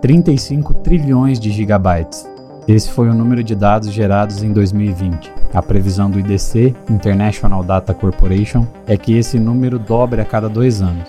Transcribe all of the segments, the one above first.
35 trilhões de gigabytes. Esse foi o número de dados gerados em 2020. A previsão do IDC, International Data Corporation, é que esse número dobre a cada dois anos.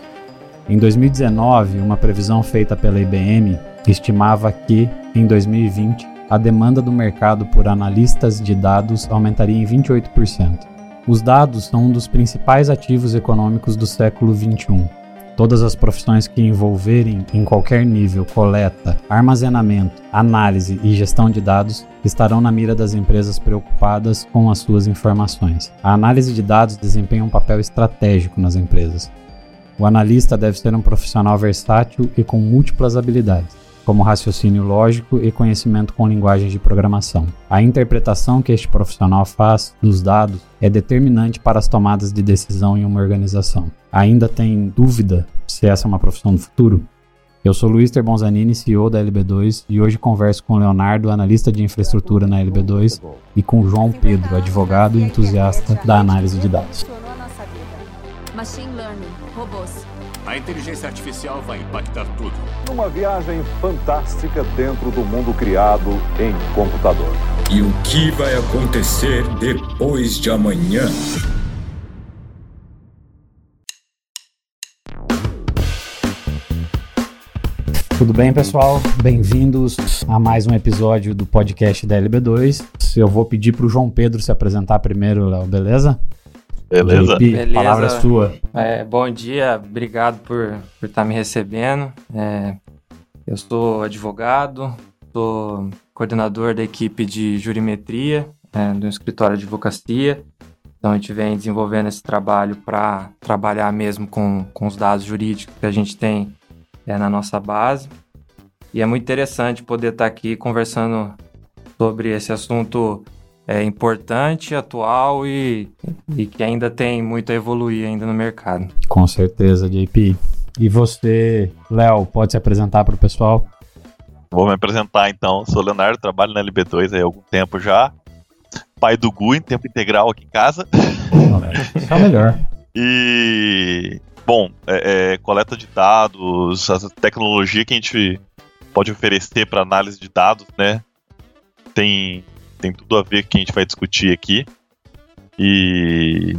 Em 2019, uma previsão feita pela IBM estimava que, em 2020, a demanda do mercado por analistas de dados aumentaria em 28%. Os dados são um dos principais ativos econômicos do século XXI. Todas as profissões que envolverem em qualquer nível coleta, armazenamento, análise e gestão de dados estarão na mira das empresas preocupadas com as suas informações. A análise de dados desempenha um papel estratégico nas empresas. O analista deve ser um profissional versátil e com múltiplas habilidades como raciocínio lógico e conhecimento com linguagens de programação. A interpretação que este profissional faz dos dados é determinante para as tomadas de decisão em uma organização. Ainda tem dúvida se essa é uma profissão do futuro? Eu sou Luiz Terbonzanini, CEO da LB2, e hoje converso com Leonardo, analista de infraestrutura na LB2, e com João Pedro, advogado e entusiasta da análise de dados. Machine a inteligência artificial vai impactar tudo. Uma viagem fantástica dentro do mundo criado em computador. E o que vai acontecer depois de amanhã? Tudo bem, pessoal? Bem-vindos a mais um episódio do podcast da LB2. Eu vou pedir para o João Pedro se apresentar primeiro, Léo, beleza? Beleza? JP, Beleza. palavra é sua. É, bom dia, obrigado por, por estar me recebendo. É, eu sou advogado, sou coordenador da equipe de jurimetria é, do escritório de advocacia. Então a gente vem desenvolvendo esse trabalho para trabalhar mesmo com, com os dados jurídicos que a gente tem é, na nossa base. E é muito interessante poder estar aqui conversando sobre esse assunto é importante, atual e, e que ainda tem muito a evoluir ainda no mercado. Com certeza, JP. E você, Léo, pode se apresentar para o pessoal? Vou me apresentar então. Sou Leonardo, trabalho na LB2 há algum tempo já. Pai do Gu em tempo integral aqui em casa. Isso é o melhor. E, bom, é, é, coleta de dados, a tecnologia que a gente pode oferecer para análise de dados, né? Tem tem tudo a ver com o que a gente vai discutir aqui. E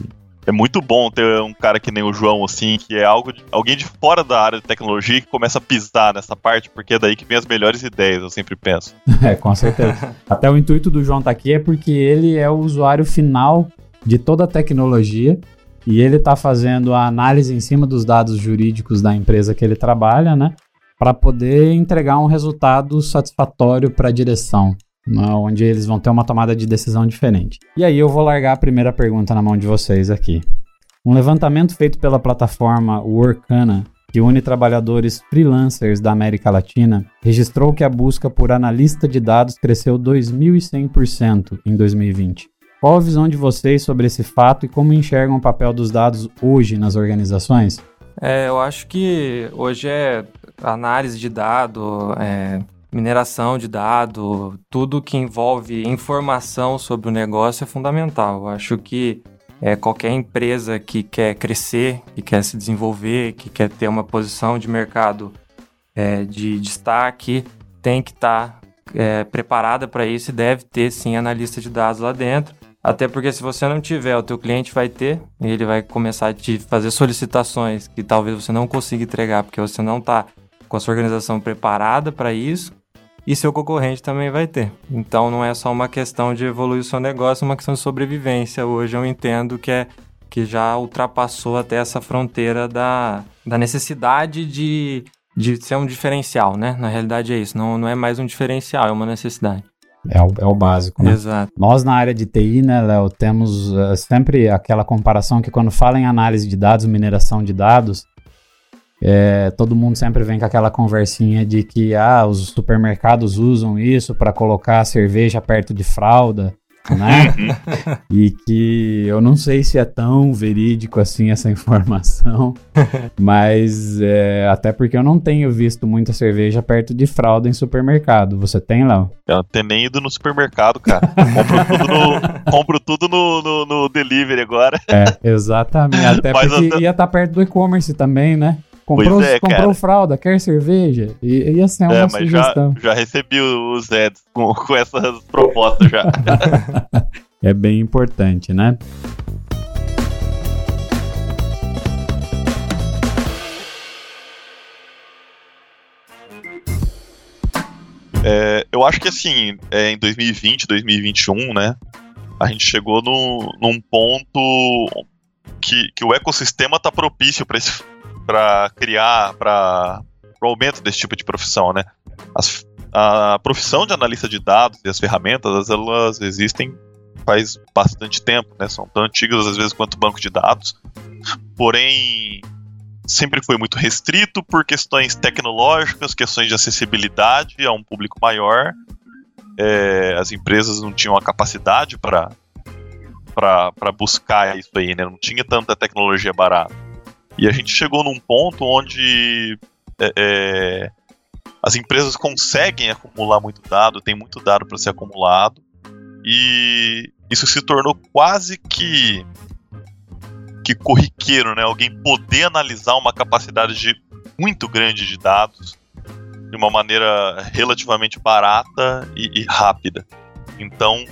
é muito bom ter um cara que nem o João, assim, que é algo de, alguém de fora da área de tecnologia que começa a pisar nessa parte, porque é daí que vem as melhores ideias, eu sempre penso. É, com certeza. Até o intuito do João estar tá aqui é porque ele é o usuário final de toda a tecnologia e ele está fazendo a análise em cima dos dados jurídicos da empresa que ele trabalha, né? Para poder entregar um resultado satisfatório para a direção onde eles vão ter uma tomada de decisão diferente. E aí eu vou largar a primeira pergunta na mão de vocês aqui. Um levantamento feito pela plataforma Workana, que une trabalhadores freelancers da América Latina, registrou que a busca por analista de dados cresceu 2.100% em 2020. Qual a visão de vocês sobre esse fato e como enxergam o papel dos dados hoje nas organizações? É, eu acho que hoje é análise de dado, é, mineração de dado, tudo que envolve informação sobre o negócio é fundamental. Eu acho que é, qualquer empresa que quer crescer, que quer se desenvolver, que quer ter uma posição de mercado é, de destaque, tem que estar tá, é, preparada para isso e deve ter sim analista de dados lá dentro. Até porque se você não tiver, o teu cliente vai ter, ele vai começar a te fazer solicitações que talvez você não consiga entregar porque você não está com a sua organização preparada para isso e seu concorrente também vai ter. Então não é só uma questão de evoluir o seu negócio, é uma questão de sobrevivência. Hoje eu entendo que é que já ultrapassou até essa fronteira da, da necessidade de, de ser um diferencial, né? Na realidade é isso, não, não é mais um diferencial, é uma necessidade. É o, é o básico, né? Exato. Nós na área de TI, né, Léo, temos uh, sempre aquela comparação que quando fala em análise de dados, mineração de dados, é, todo mundo sempre vem com aquela conversinha de que ah, os supermercados usam isso para colocar cerveja perto de fralda, né? e que eu não sei se é tão verídico assim essa informação, mas é, até porque eu não tenho visto muita cerveja perto de fralda em supermercado. Você tem, Léo? Eu não tenho nem ido no supermercado, cara. compro tudo no, compro tudo no, no, no delivery agora. É, exatamente. Até mas porque até... ia estar tá perto do e-commerce também, né? Comprou, é, comprou fralda, quer cerveja? I- Ia ser uma É, mas já, sugestão. já recebi os ads com, com essas propostas já. É bem importante, né? É, eu acho que assim, é, em 2020, 2021, né? A gente chegou no, num ponto que, que o ecossistema tá propício para criar, para o aumento desse tipo de profissão, né? As- a profissão de analista de dados e as ferramentas, elas existem faz bastante tempo, né? São tão antigas às vezes quanto banco de dados. Porém, sempre foi muito restrito por questões tecnológicas, questões de acessibilidade a um público maior. É, as empresas não tinham a capacidade para para buscar isso aí, né? Não tinha tanta tecnologia barata. E a gente chegou num ponto onde é, é, as empresas conseguem acumular muito dado, tem muito dado para ser acumulado, e isso se tornou quase que que corriqueiro, né? Alguém poder analisar uma capacidade de muito grande de dados de uma maneira relativamente barata e, e rápida. Então,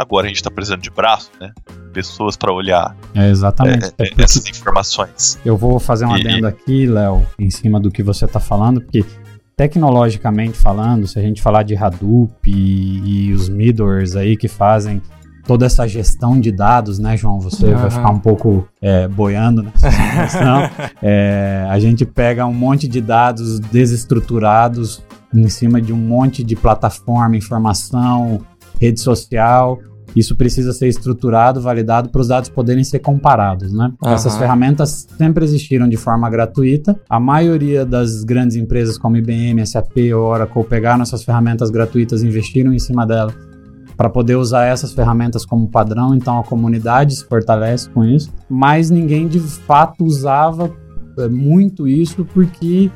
agora a gente está precisando de braço, né? Pessoas para olhar É exatamente. é, É é, essas informações. Eu vou fazer um E- adendo aqui, Léo, em cima do que você está falando, porque tecnologicamente falando, se a gente falar de Hadoop e, e os middlewares aí que fazem toda essa gestão de dados, né, João? Você Aham. vai ficar um pouco é, boiando nessa questão. É, a gente pega um monte de dados desestruturados em cima de um monte de plataforma, informação, rede social. Isso precisa ser estruturado, validado para os dados poderem ser comparados, né? Aham. Essas ferramentas sempre existiram de forma gratuita. A maioria das grandes empresas como IBM, SAP, Oracle pegaram essas ferramentas gratuitas, investiram em cima delas para poder usar essas ferramentas como padrão, então a comunidade se fortalece com isso, mas ninguém de fato usava é, muito isso porque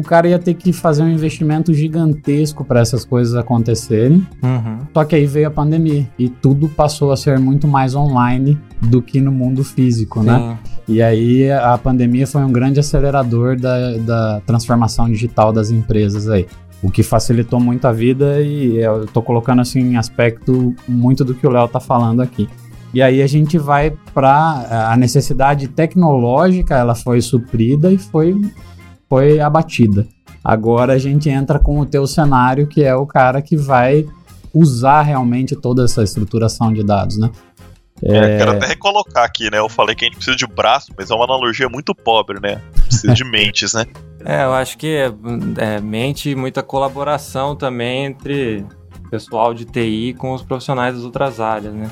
o cara ia ter que fazer um investimento gigantesco para essas coisas acontecerem. Uhum. Só que aí veio a pandemia e tudo passou a ser muito mais online do que no mundo físico, né? Sim. E aí a pandemia foi um grande acelerador da, da transformação digital das empresas aí. O que facilitou muito a vida e eu tô colocando assim em aspecto muito do que o Léo tá falando aqui. E aí a gente vai para a necessidade tecnológica, ela foi suprida e foi foi abatida. Agora a gente entra com o teu cenário, que é o cara que vai usar realmente toda essa estruturação de dados, né? É, quero até recolocar aqui, né? Eu falei que a gente precisa de braço, mas é uma analogia muito pobre, né? Precisa de mentes, né? É, eu acho que é, é, mente e muita colaboração também entre o pessoal de TI com os profissionais das outras áreas, né?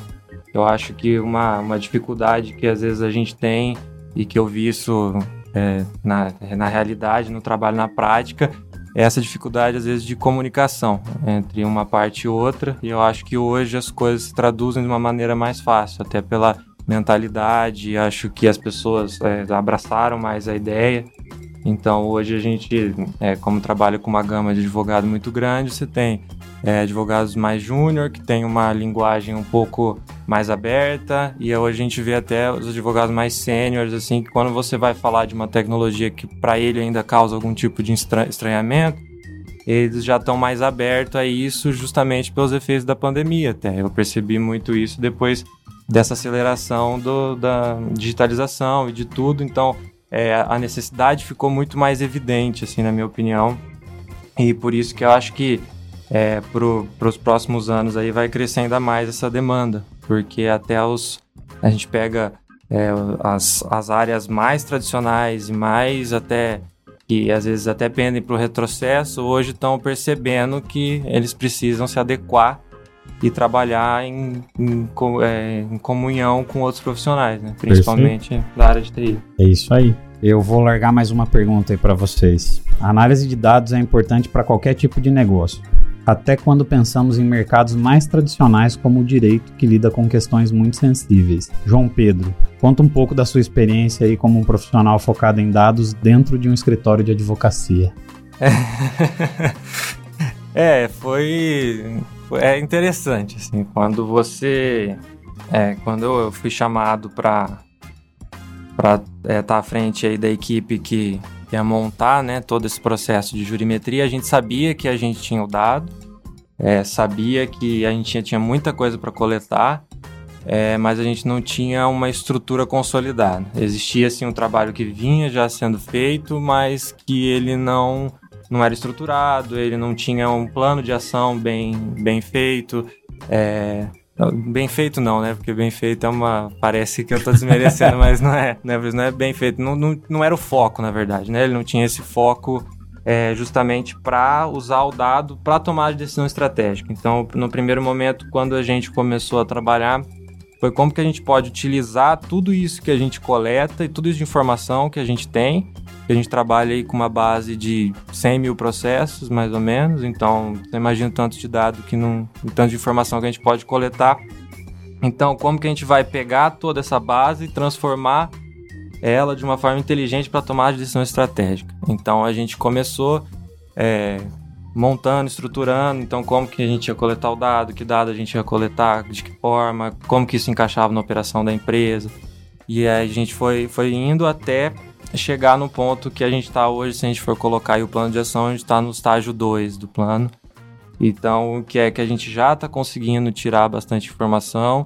Eu acho que uma, uma dificuldade que às vezes a gente tem e que eu vi isso é, na, na realidade, no trabalho, na prática, essa dificuldade às vezes de comunicação entre uma parte e outra. E eu acho que hoje as coisas se traduzem de uma maneira mais fácil, até pela mentalidade. Acho que as pessoas é, abraçaram mais a ideia. Então hoje a gente, é, como trabalha com uma gama de advogado muito grande, você tem é, advogados mais júnior, que tem uma linguagem um pouco mais aberta, e hoje a gente vê até os advogados mais sêniores, assim, que quando você vai falar de uma tecnologia que para ele ainda causa algum tipo de estra- estranhamento, eles já estão mais abertos a isso justamente pelos efeitos da pandemia até. Eu percebi muito isso depois dessa aceleração do, da digitalização e de tudo, então é, a necessidade ficou muito mais evidente, assim, na minha opinião. E por isso que eu acho que é, para os próximos anos aí vai crescer ainda mais essa demanda, porque até os a gente pega é, as, as áreas mais tradicionais e mais até que às vezes até pendem para o retrocesso, hoje estão percebendo que eles precisam se adequar e trabalhar em, em, é, em comunhão com outros profissionais, né? principalmente da área de TI. É isso aí. Eu vou largar mais uma pergunta aí para vocês. A análise de dados é importante para qualquer tipo de negócio, até quando pensamos em mercados mais tradicionais como o direito, que lida com questões muito sensíveis. João Pedro, conta um pouco da sua experiência aí como um profissional focado em dados dentro de um escritório de advocacia. É, foi, foi- é interessante assim, quando você é, quando eu fui chamado para para estar à frente aí da equipe que equipe a montar né, todo esse processo de jurimetria, a gente sabia que a gente tinha o dado, é, sabia que a gente tinha, tinha muita coisa para coletar, é, mas a gente não tinha uma estrutura consolidada. Existia assim um trabalho que vinha já sendo feito, mas que ele não não era estruturado, ele não tinha um plano de ação bem, bem feito. É, Bem feito não, né? Porque bem feito é uma. Parece que eu tô desmerecendo, mas não é, né? Não é bem feito. Não, não, não era o foco, na verdade, né? Ele não tinha esse foco é, justamente para usar o dado para tomar de decisão estratégica. Então, no primeiro momento, quando a gente começou a trabalhar, foi como que a gente pode utilizar tudo isso que a gente coleta e tudo isso de informação que a gente tem a gente trabalha aí com uma base de 100 mil processos, mais ou menos. Então, você imagina o tanto de dado que não. o tanto de informação que a gente pode coletar. Então, como que a gente vai pegar toda essa base e transformar ela de uma forma inteligente para tomar de decisão estratégica? Então, a gente começou é, montando, estruturando. Então, como que a gente ia coletar o dado, que dado a gente ia coletar, de que forma, como que isso encaixava na operação da empresa. E aí a gente foi, foi indo até chegar no ponto que a gente está hoje, se a gente for colocar aí o plano de ação, a gente está no estágio 2 do plano. Então, que é que a gente já está conseguindo tirar bastante informação.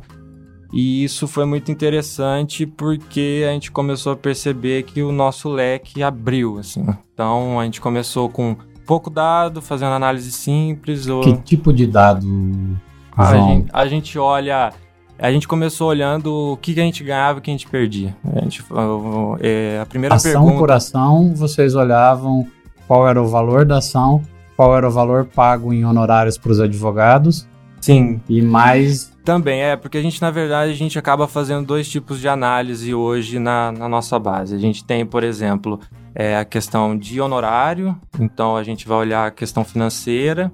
E isso foi muito interessante porque a gente começou a perceber que o nosso leque abriu, assim. Então, a gente começou com pouco dado, fazendo análise simples. Ou... Que tipo de dado? A gente, a gente olha a gente começou olhando o que, a gente ganhava e o que a gente perdia. A, gente, é, a primeira ação pergunta... por ação, vocês olhavam qual era o valor da ação, qual era o valor pago em honorários para os advogados. Sim. E mais. Também, é, porque a gente, na verdade, a gente acaba fazendo dois tipos de análise hoje na, na nossa base. A gente tem, por exemplo, é, a questão de honorário, então a gente vai olhar a questão financeira,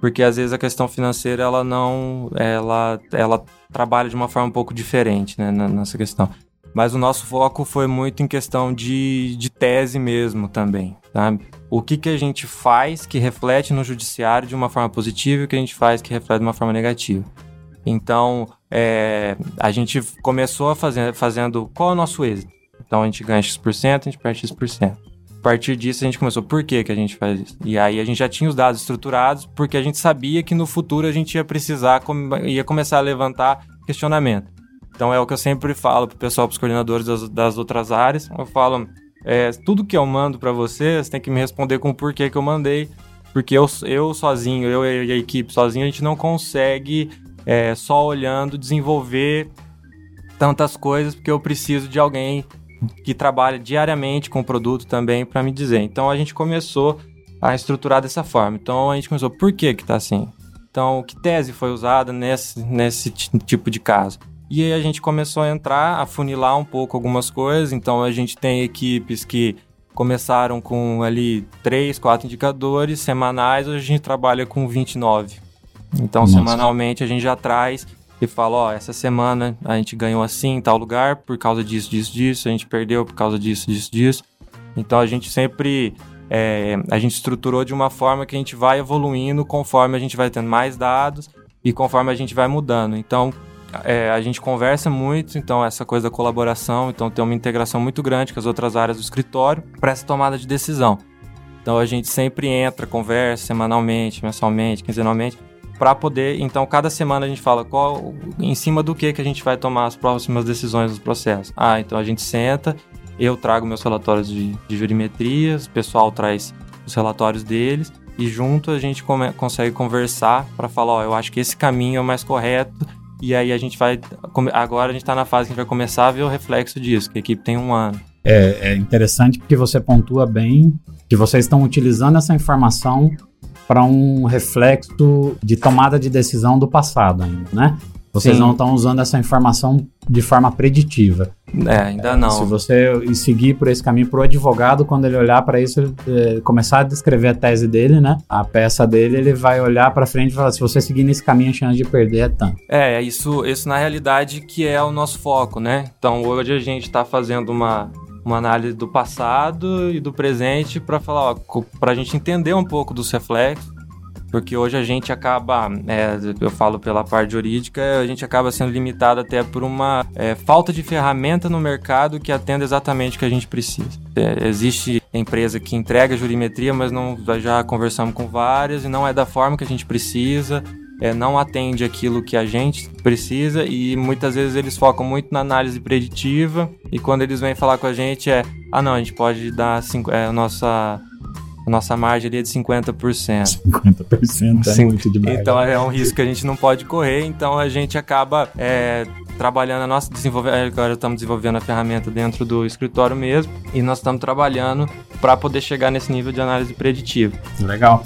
porque às vezes a questão financeira ela não ela ela trabalha de uma forma um pouco diferente né, nessa questão. Mas o nosso foco foi muito em questão de, de tese mesmo também, sabe? O que, que a gente faz que reflete no judiciário de uma forma positiva e o que a gente faz que reflete de uma forma negativa. Então, é, a gente começou a fazer, fazendo qual é o nosso êxito. Então, a gente ganha X%, a gente perde X%. A partir disso, a gente começou, por que, que a gente faz isso? E aí, a gente já tinha os dados estruturados, porque a gente sabia que no futuro a gente ia precisar, ia começar a levantar questionamento. Então, é o que eu sempre falo pro pessoal, pros coordenadores das, das outras áreas. Eu falo, é, tudo que eu mando para vocês, você tem que me responder com o porquê que eu mandei. Porque eu, eu sozinho, eu e a equipe sozinho, a gente não consegue, é, só olhando, desenvolver tantas coisas, porque eu preciso de alguém que trabalha diariamente com o produto também para me dizer. Então a gente começou a estruturar dessa forma. Então a gente começou, por que que tá assim? Então, que tese foi usada nesse, nesse tipo de caso? E aí a gente começou a entrar, a funilar um pouco algumas coisas. Então a gente tem equipes que começaram com ali três, quatro indicadores semanais, hoje a gente trabalha com 29. Então, Nossa. semanalmente a gente já traz e fala, ó, essa semana a gente ganhou assim em tal lugar por causa disso, disso, disso, a gente perdeu por causa disso, disso, disso. Então a gente sempre é, a gente estruturou de uma forma que a gente vai evoluindo conforme a gente vai tendo mais dados e conforme a gente vai mudando. Então é, a gente conversa muito, então essa coisa da colaboração, então tem uma integração muito grande com as outras áreas do escritório para essa tomada de decisão. Então a gente sempre entra, conversa semanalmente, mensalmente, quinzenalmente, para poder, então cada semana a gente fala qual em cima do que que a gente vai tomar as próximas decisões do processo. Ah, então a gente senta, eu trago meus relatórios de, de o pessoal traz os relatórios deles e junto a gente come, consegue conversar para falar, ó, eu acho que esse caminho é o mais correto e aí a gente vai agora a gente está na fase que a gente vai começar a ver o reflexo disso, que a equipe tem um ano. É, é interessante porque você pontua bem que vocês estão utilizando essa informação para um reflexo de tomada de decisão do passado ainda, né? Vocês Sim. não estão usando essa informação de forma preditiva. É, ainda não. Se você seguir por esse caminho para o advogado, quando ele olhar para isso, é, começar a descrever a tese dele, né? A peça dele, ele vai olhar para frente e falar: se você seguir nesse caminho, a chance de perder é tanto. É, isso, isso na realidade que é o nosso foco, né? Então hoje a gente está fazendo uma, uma análise do passado e do presente para falar, para a gente entender um pouco dos reflexos, porque hoje a gente acaba, é, eu falo pela parte jurídica, a gente acaba sendo limitado até por uma é, falta de ferramenta no mercado que atenda exatamente o que a gente precisa. É, existe empresa que entrega jurimetria, mas não já conversamos com várias e não é da forma que a gente precisa. É, não atende aquilo que a gente precisa e muitas vezes eles focam muito na análise preditiva e quando eles vêm falar com a gente é ah não, a gente pode dar cinco, é, a nossa a nossa margem ali é de 50%. 50% é Sim. muito demais. Então é um risco que a gente não pode correr, então a gente acaba é, trabalhando a nossa desenvolver agora estamos desenvolvendo a ferramenta dentro do escritório mesmo e nós estamos trabalhando para poder chegar nesse nível de análise preditiva. Legal.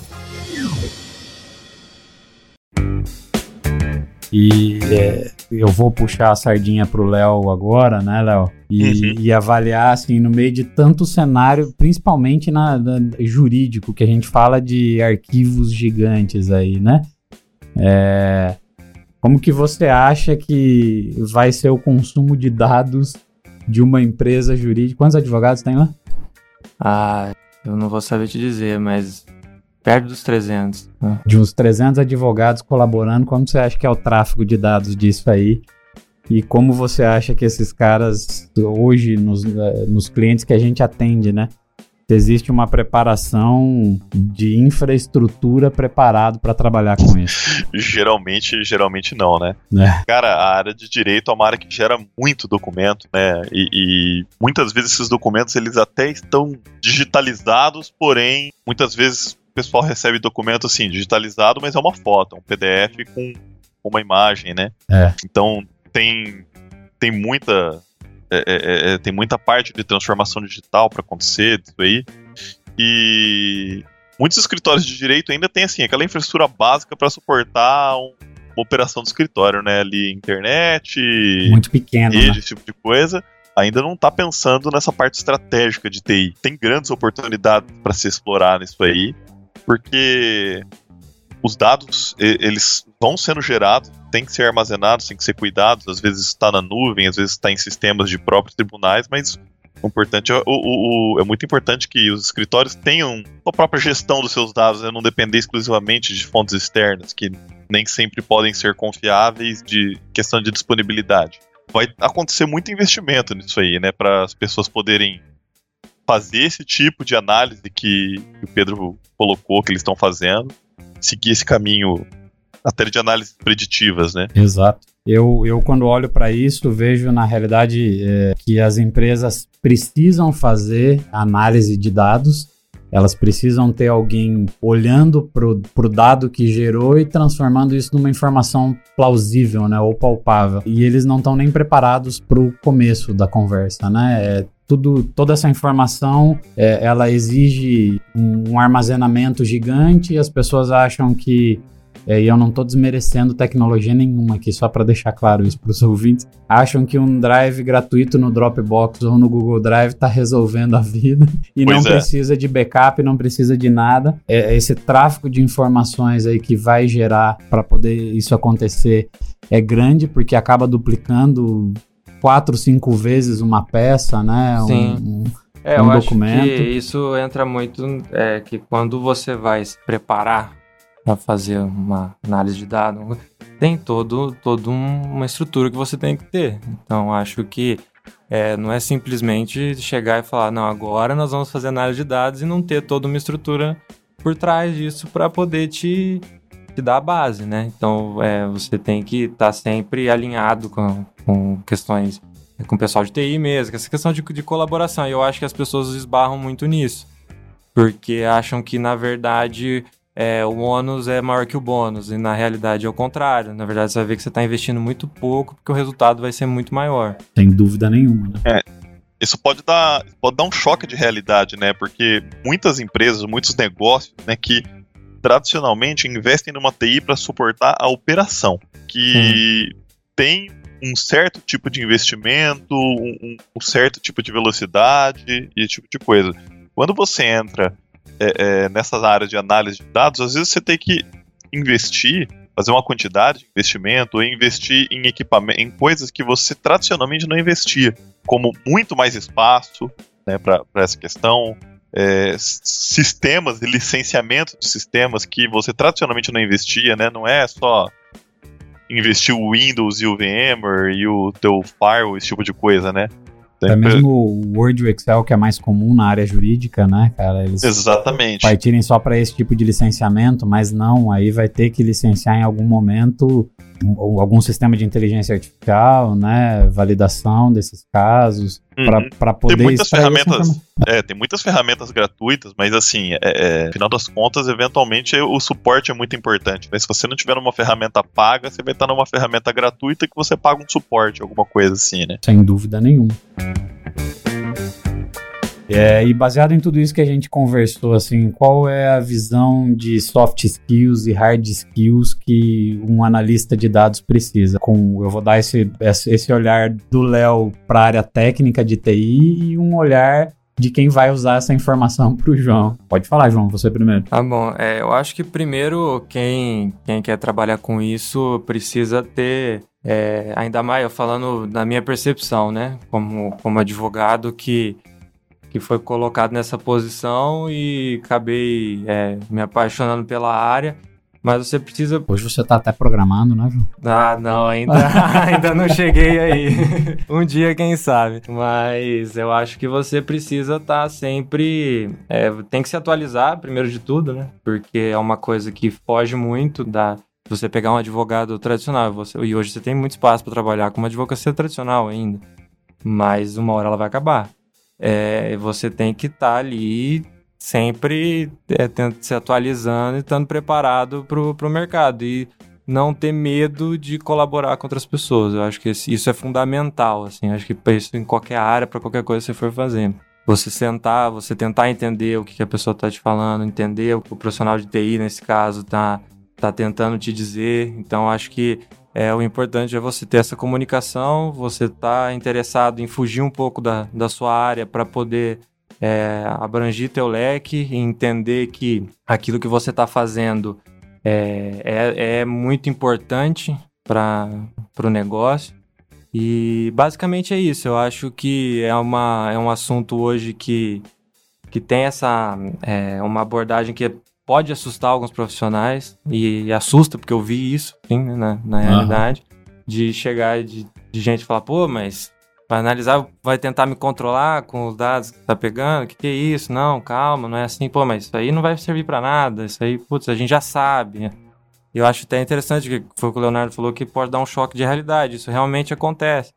E é, eu vou puxar a sardinha pro Léo agora, né, Léo? E, uhum. e, avaliar, assim, no meio de tanto cenário, principalmente na, na, jurídico, que a gente fala de arquivos gigantes aí, né? É, como que você acha que vai ser o consumo de dados de uma empresa jurídica? Quantos advogados tem lá? Ah, eu não vou saber te dizer, mas Perto dos 300. Né? De uns 300 advogados colaborando, como você acha que é o tráfego de dados disso aí? E como você acha que esses caras, hoje, nos, eh, nos clientes que a gente atende, né? existe uma preparação de infraestrutura preparado para trabalhar com isso? geralmente, geralmente não, né? É. Cara, a área de direito é uma área que gera muito documento, né? E, e, muitas vezes esses documentos eles até estão digitalizados, porém muitas vezes pessoal recebe documento assim, digitalizado, mas é uma foto, é um PDF com uma imagem, né? É. Então tem, tem muita. É, é, é, é tem muita parte de transformação digital para acontecer disso aí. E muitos escritórios de direito ainda tem assim aquela infraestrutura básica para suportar um, uma operação do escritório, né? Ali internet, muito pequeno, rede, né? esse tipo de coisa. Ainda não está pensando nessa parte estratégica de TI. Tem grandes oportunidades para se explorar nisso aí porque os dados eles vão sendo gerados, tem que ser armazenados, tem que ser cuidados, às vezes está na nuvem, às vezes está em sistemas de próprios tribunais, mas o importante é, o, o, o, é muito importante que os escritórios tenham a própria gestão dos seus dados, né, não depender exclusivamente de fontes externas, que nem sempre podem ser confiáveis de questão de disponibilidade. Vai acontecer muito investimento nisso aí, né, para as pessoas poderem fazer esse tipo de análise que o Pedro colocou, que eles estão fazendo, seguir esse caminho até de análises preditivas, né? Exato. Eu, eu quando olho para isso, vejo na realidade é, que as empresas precisam fazer análise de dados, elas precisam ter alguém olhando para o dado que gerou e transformando isso numa informação plausível, né, ou palpável. E eles não estão nem preparados para o começo da conversa, né? É, tudo, toda essa informação é, ela exige um, um, armazenamento gigante e as pessoas acham que é, e eu não estou desmerecendo tecnologia nenhuma aqui, só para deixar claro isso para os ouvintes, acham que um drive gratuito no Dropbox ou no Google Drive está resolvendo a vida e pois não é. precisa de backup, não precisa de nada. É, esse tráfego de informações aí que vai gerar para poder isso acontecer é grande porque acaba duplicando quatro, cinco vezes uma peça, né? Sim. Um, um, é, um eu documento. acho que isso entra muito é, que quando você vai se preparar para fazer uma análise de dados, tem todo, todo uma estrutura que você tem que ter. Então, acho que é, não é simplesmente chegar e falar, não, agora nós vamos fazer análise de dados e não ter toda uma estrutura por trás disso para poder te te dá a base, né? Então é, você tem que estar tá sempre alinhado com, com questões com o pessoal de TI mesmo, essa questão de, de colaboração. E eu acho que as pessoas esbarram muito nisso. Porque acham que, na verdade, é, o ônus é maior que o bônus. E na realidade é o contrário. Na verdade, você vai ver que você está investindo muito pouco, porque o resultado vai ser muito maior. Sem dúvida nenhuma, né? É, isso pode dar, pode dar um choque de realidade, né? Porque muitas empresas, muitos negócios, né, que tradicionalmente investem numa TI para suportar a operação, que hum. tem um certo tipo de investimento, um, um, certo tipo de velocidade e esse tipo de coisa. Quando você entra é, é, nessas áreas de análise de dados, às vezes você tem que investir, fazer uma quantidade de investimento, ou investir em equipamento, em coisas que você tradicionalmente não investia, como muito mais espaço né, para essa questão, é, sistemas e licenciamento de sistemas que você tradicionalmente não investia, né? Não é só investir o Windows e o VMware e o teu firewall, esse tipo de coisa, né? Até mesmo o Word e o Excel, que é mais comum na área jurídica, né, cara? Eles Exatamente. partirem só para esse tipo de licenciamento, mas não, aí vai ter que licenciar em algum momento um- algum sistema de inteligência artificial, né? Validação desses casos, Uhum. para poder Tem muitas ferramentas, é, tem muitas ferramentas gratuitas, mas assim, é, é, final das contas, eventualmente o suporte é muito importante. Né? Se você não tiver numa ferramenta paga, você vai estar numa ferramenta gratuita que você paga um suporte, alguma coisa assim, né? Sem dúvida nenhuma. É, e baseado em tudo isso que a gente conversou, assim, qual é a visão de soft skills e hard skills que um analista de dados precisa? Com, eu vou dar esse, esse olhar do Léo para a área técnica de TI e um olhar de quem vai usar essa informação para o João. Pode falar, João, você primeiro. Tá bom, é, eu acho que primeiro quem, quem quer trabalhar com isso precisa ter, é, ainda mais eu falando da minha percepção, né, como, como advogado que, que foi colocado nessa posição e acabei é, me apaixonando pela área, mas você precisa Hoje você tá até programando, né, João? ah, não, ainda, ainda não cheguei aí. um dia, quem sabe. Mas eu acho que você precisa estar sempre. é, tem que se atualizar, primeiro de tudo, né? Porque é uma coisa que foge muito da. Você pegar um advogado tradicional, você, e hoje você tem muito espaço para trabalhar com uma advocacia tradicional ainda, mas uma hora ela vai acabar. É, você tem que estar ali sempre é, se atualizando e estando preparado para o mercado. E não ter medo de colaborar com outras pessoas. Eu acho que isso é fundamental, assim. Acho que isso em qualquer área, para qualquer coisa que você for fazer. Você sentar, você tentar entender o que, que a pessoa tá te falando, entender o que o profissional de TI, nesse caso, tá, tá tentando te dizer. Então, acho que é, o importante é você ter essa comunicação, você tá interessado em fugir um pouco da, da sua área para poder é, abrangir teu leque e entender que aquilo que você está fazendo é, é, é muito importante para o negócio. E basicamente é isso. Eu acho que é, uma, é um assunto hoje que, que tem essa é, uma abordagem que pode assustar alguns profissionais e assusta porque eu vi isso sim, né, na, na Aham. realidade de chegar de, de gente falar pô mas vai analisar vai tentar me controlar com os dados que tá pegando que que é isso não calma não é assim pô mas isso aí não vai servir para nada isso aí putz a gente já sabe eu acho até interessante que foi o que o Leonardo falou que pode dar um choque de realidade. Isso realmente acontece.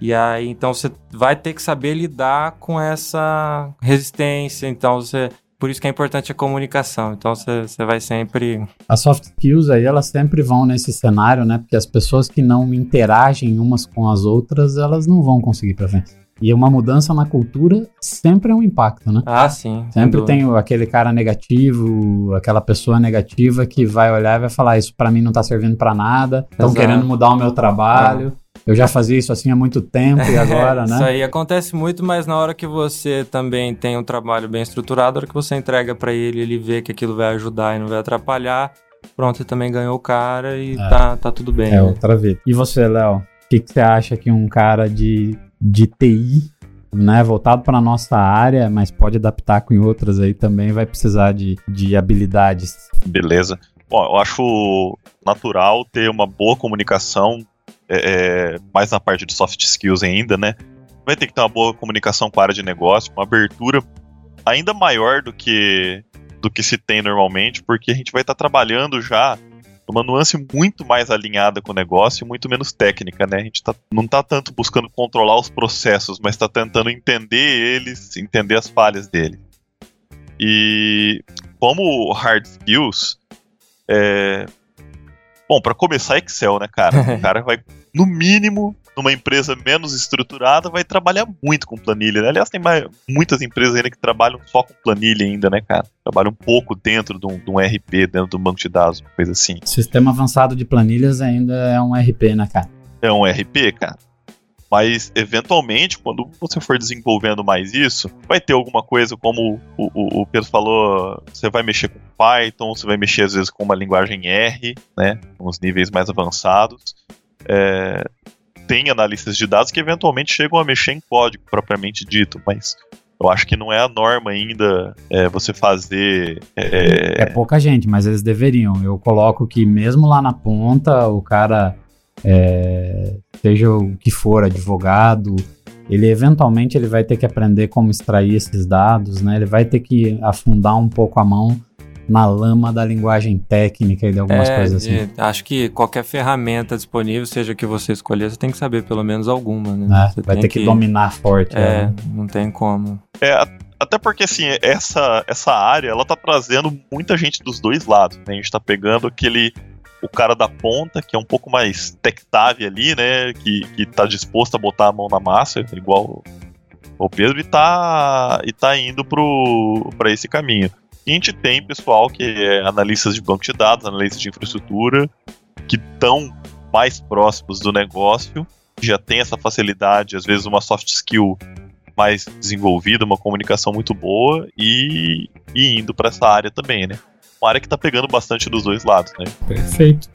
E aí, então você vai ter que saber lidar com essa resistência. Então você, por isso que é importante a comunicação. Então você, vai sempre As soft skills aí, elas sempre vão nesse cenário, né? Porque as pessoas que não interagem umas com as outras, elas não vão conseguir pra frente. E uma mudança na cultura sempre é um impacto, né? Ah, sim. sem Sempre tem aquele cara negativo, aquela pessoa negativa que vai olhar e vai falar: Isso pra mim não tá servindo pra nada, estão querendo mudar o meu trabalho. Eu já fazia isso assim há muito tempo e agora, Isso né? aí acontece muito, mas na hora que você também tem um trabalho bem estruturado, na hora que você entrega pra ele, ele vê que aquilo vai ajudar e não vai atrapalhar, pronto, você também ganhou o cara e tá, tá tudo bem. É né? outra vez. E você, Léo? O que, que você acha que um cara de, de TI, né, voltado para nossa área, mas pode adaptar com outras aí também, vai precisar de, de habilidades? Beleza. Bom, eu acho natural ter uma boa comunicação, é, é, mais na parte de soft skills ainda, né? Vai ter que ter uma boa comunicação com a área de negócio, uma abertura ainda maior do que do que se tem normalmente, porque a gente vai estar trabalhando já numa nuance muito mais alinhada com o negócio e muito menos técnica, né? A gente tá, não está tanto buscando controlar os processos, mas está tentando entender eles, entender as falhas dele. E como hard skills, é... bom, para começar Excel, né, cara? O cara vai, no mínimo, numa empresa menos estruturada, vai trabalhar muito com planilha. Né? Aliás, tem mais, muitas empresas ainda que trabalham só com planilha ainda, né, cara? Trabalham um pouco dentro de um, de um RP, dentro de um banco de dados, uma coisa assim. Sistema avançado de planilhas ainda é um RP, né, cara? É um RP, cara. Mas, eventualmente, quando você for desenvolvendo mais isso, vai ter alguma coisa como o, o, o Pedro falou, você vai mexer com Python, você vai mexer às vezes com uma linguagem R, né, uns níveis mais avançados. É, tem analistas de dados que eventualmente chegam a mexer em código propriamente dito, mas eu acho que não é a norma ainda é, você fazer. É pouca gente, mas eles deveriam. Eu coloco que mesmo lá na ponta, o cara, é, seja o que for, advogado, ele eventualmente ele vai ter que aprender como extrair esses dados, né? Ele vai ter que afundar um pouco a mão na lama da linguagem técnica e de algumas É, coisas assim. acho que qualquer ferramenta disponível, seja que você escolher, você tem que saber pelo menos alguma, né? né? Você Vai tem ter que, dominar forte. É, ela. não tem como. É, até porque, assim, essa, essa área, ela tá trazendo muita gente dos dois lados, né? A gente tá pegando aquele... O cara da ponta, que é um pouco mais tech-savvy ali, né? Que, que tá disposto a botar a mão na massa, igual o Pedro, e tá, e tá indo pro, pra esse caminho. E a gente tem pessoal que é analistas de banco de dados, analistas de infraestrutura, que estão mais próximos do negócio, já tem essa facilidade, às vezes uma soft skill mais desenvolvida, uma comunicação muito boa e, e indo para essa área também, né? Uma área que tá pegando bastante dos dois lados, né? Perfeito.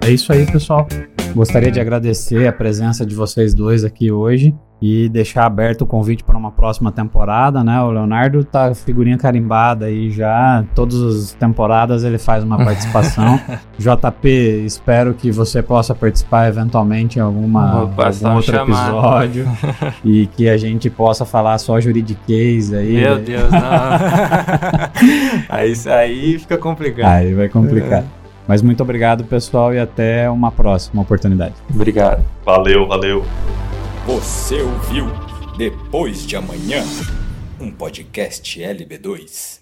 É isso aí, pessoal. Gostaria de agradecer a presença de vocês dois aqui hoje e deixar aberto o convite para uma próxima temporada, né? O Leonardo tá figurinha carimbada aí já, todas as temporadas ele faz uma participação. JP, espero que você possa participar eventualmente em alguma, Opa, algum outro episódio e que a gente possa falar só juridiquês aí. Meu Deus, não. aí, aí fica complicado. Aí vai complicar. Mas muito obrigado, pessoal, e até uma próxima oportunidade. Obrigado. Valeu, valeu. Você ouviu Depois de Amanhã, um podcast LB2.